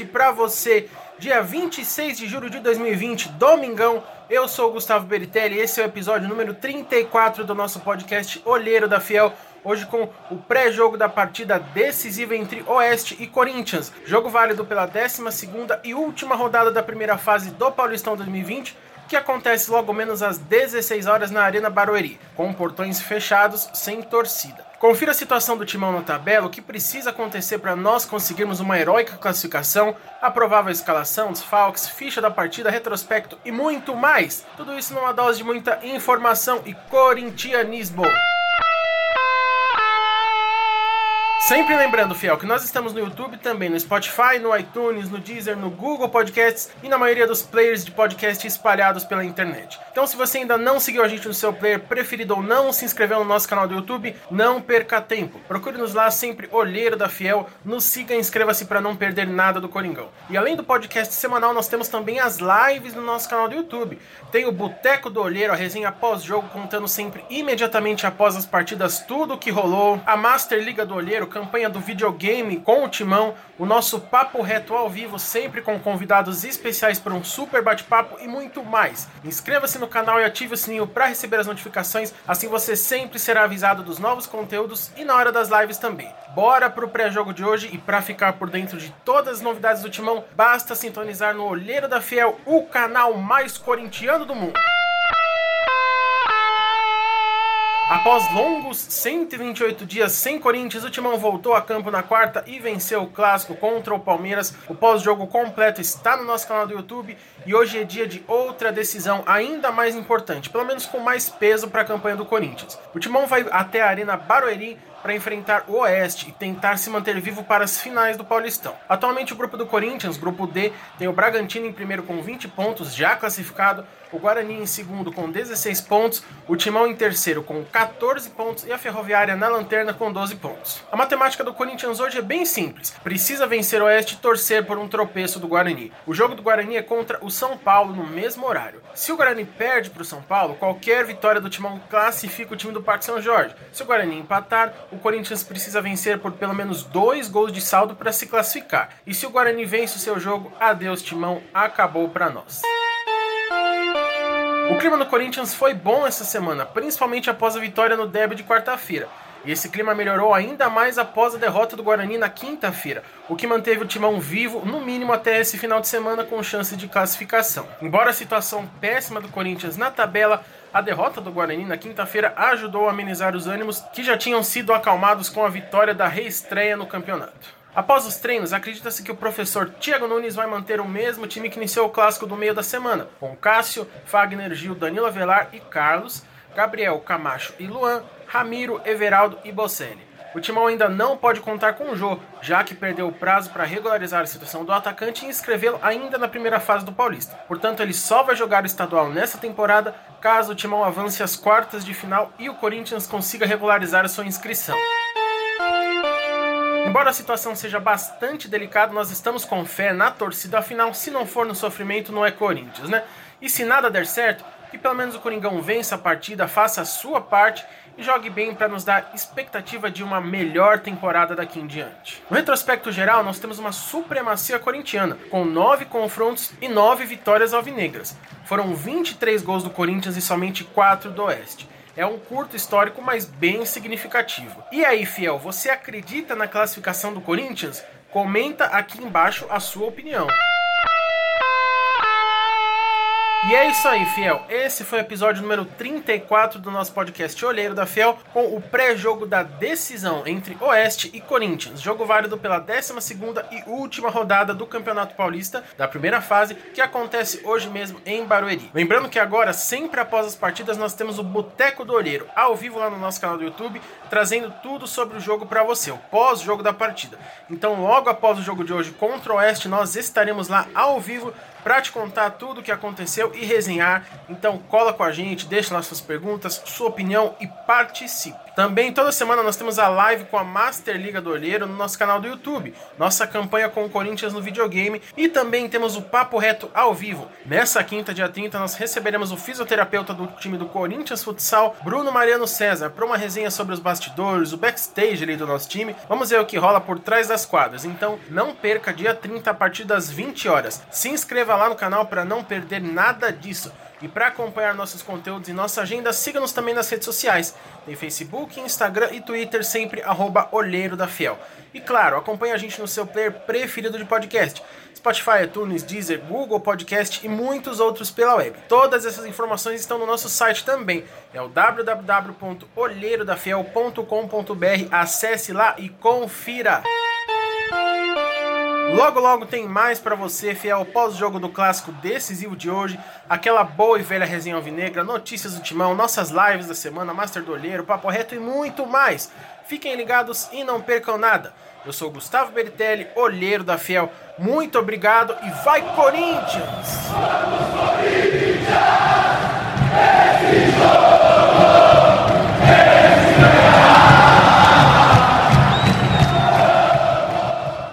noite para você. Dia 26 de julho de 2020, domingão. Eu sou o Gustavo Beritelli esse é o episódio número 34 do nosso podcast Olheiro da Fiel. Hoje com o pré-jogo da partida decisiva entre Oeste e Corinthians. Jogo válido pela 12 e última rodada da primeira fase do Paulistão 2020 que acontece logo menos às 16 horas na Arena Barueri, com portões fechados, sem torcida. Confira a situação do timão na tabela, o que precisa acontecer para nós conseguirmos uma heróica classificação, a provável escalação, desfalques, ficha da partida, retrospecto e muito mais. Tudo isso numa dose de muita informação e corintianismo. Sempre lembrando, Fiel, que nós estamos no YouTube também, no Spotify, no iTunes, no Deezer, no Google Podcasts e na maioria dos players de podcast espalhados pela internet. Então, se você ainda não seguiu a gente no seu player preferido ou não se inscreveu no nosso canal do YouTube, não perca tempo. Procure-nos lá sempre, Olheiro da Fiel, nos siga e inscreva-se para não perder nada do Coringão. E além do podcast semanal, nós temos também as lives no nosso canal do YouTube. Tem o Boteco do Olheiro, a resenha pós-jogo, contando sempre imediatamente após as partidas tudo o que rolou, a Master Liga do Olheiro, campanha do videogame com o Timão, o nosso papo reto ao vivo, sempre com convidados especiais para um super bate-papo e muito mais. Inscreva-se no canal e ative o sininho para receber as notificações, assim você sempre será avisado dos novos conteúdos e na hora das lives também. Bora pro pré-jogo de hoje e para ficar por dentro de todas as novidades do Timão, basta sintonizar no Olheiro da Fiel, o canal mais corintiano do mundo. Após longos 128 dias sem Corinthians, o Timão voltou a campo na quarta e venceu o clássico contra o Palmeiras. O pós-jogo completo está no nosso canal do YouTube e hoje é dia de outra decisão ainda mais importante, pelo menos com mais peso para a campanha do Corinthians. O Timão vai até a Arena Barueri para enfrentar o Oeste e tentar se manter vivo para as finais do Paulistão. Atualmente o grupo do Corinthians, grupo D, tem o Bragantino em primeiro com 20 pontos, já classificado, o Guarani em segundo com 16 pontos, o Timão em terceiro com 14 pontos e a Ferroviária na lanterna com 12 pontos. A matemática do Corinthians hoje é bem simples. Precisa vencer o Oeste e torcer por um tropeço do Guarani. O jogo do Guarani é contra o São Paulo no mesmo horário. Se o Guarani perde para o São Paulo, qualquer vitória do Timão classifica o time do Parque São Jorge. Se o Guarani empatar, o Corinthians precisa vencer por pelo menos dois gols de saldo para se classificar. E se o Guarani vence o seu jogo, adeus Timão, acabou para nós. O clima no Corinthians foi bom essa semana, principalmente após a vitória no derby de quarta-feira. E esse clima melhorou ainda mais após a derrota do Guarani na quinta-feira, o que manteve o timão vivo, no mínimo até esse final de semana, com chance de classificação. Embora a situação péssima do Corinthians na tabela, a derrota do Guarani na quinta-feira ajudou a amenizar os ânimos que já tinham sido acalmados com a vitória da reestreia no campeonato. Após os treinos, acredita-se que o professor Thiago Nunes vai manter o mesmo time que iniciou o clássico do meio da semana, com Cássio, Fagner, Gil, Danilo Avelar e Carlos, Gabriel, Camacho e Luan, Ramiro, Everaldo e Bocelli. O Timão ainda não pode contar com o Jô, já que perdeu o prazo para regularizar a situação do atacante e inscrevê-lo ainda na primeira fase do Paulista. Portanto, ele só vai jogar o estadual nessa temporada caso o Timão avance às quartas de final e o Corinthians consiga regularizar a sua inscrição. Embora a situação seja bastante delicada, nós estamos com fé na torcida, afinal, se não for no sofrimento, não é Corinthians, né? E se nada der certo, que pelo menos o Coringão vença a partida, faça a sua parte e jogue bem para nos dar expectativa de uma melhor temporada daqui em diante. No retrospecto geral, nós temos uma supremacia corintiana, com nove confrontos e nove vitórias alvinegras. Foram 23 gols do Corinthians e somente 4 do Oeste. É um curto histórico, mas bem significativo. E aí, fiel, você acredita na classificação do Corinthians? Comenta aqui embaixo a sua opinião. E é isso aí, Fiel. Esse foi o episódio número 34 do nosso podcast Olheiro da Fiel, com o pré-jogo da decisão entre Oeste e Corinthians. Jogo válido pela 12 e última rodada do Campeonato Paulista, da primeira fase, que acontece hoje mesmo em Barueri. Lembrando que agora, sempre após as partidas, nós temos o Boteco do Olheiro, ao vivo lá no nosso canal do YouTube, trazendo tudo sobre o jogo para você, o pós-jogo da partida. Então, logo após o jogo de hoje contra o Oeste, nós estaremos lá ao vivo para te contar tudo o que aconteceu e resenhar. Então cola com a gente, deixa lá suas perguntas, sua opinião e participe. Também toda semana nós temos a live com a Master Liga do Olheiro no nosso canal do YouTube, nossa campanha com o Corinthians no videogame e também temos o Papo Reto ao vivo. Nessa quinta, dia 30, nós receberemos o fisioterapeuta do time do Corinthians Futsal, Bruno Mariano César, para uma resenha sobre os bastidores, o backstage ali do nosso time. Vamos ver o que rola por trás das quadras. Então não perca dia 30 a partir das 20 horas. Se inscreva lá no canal para não perder nada disso. E para acompanhar nossos conteúdos e nossa agenda, siga-nos também nas redes sociais. Tem Facebook, Instagram e Twitter, sempre arroba Olheiro da Fiel. E claro, acompanhe a gente no seu player preferido de podcast. Spotify, iTunes, Deezer, Google Podcast e muitos outros pela web. Todas essas informações estão no nosso site também. É o www.olheirodafiel.com.br. Acesse lá e confira. Logo, logo tem mais para você, fiel pós-jogo do clássico decisivo de hoje, aquela boa e velha resenha alvinegra, notícias do timão, nossas lives da semana, Master do Olheiro, Papo Reto e muito mais. Fiquem ligados e não percam nada. Eu sou Gustavo Beritelli, olheiro da Fiel. Muito obrigado e vai Corinthians! Vamos, Corinthians!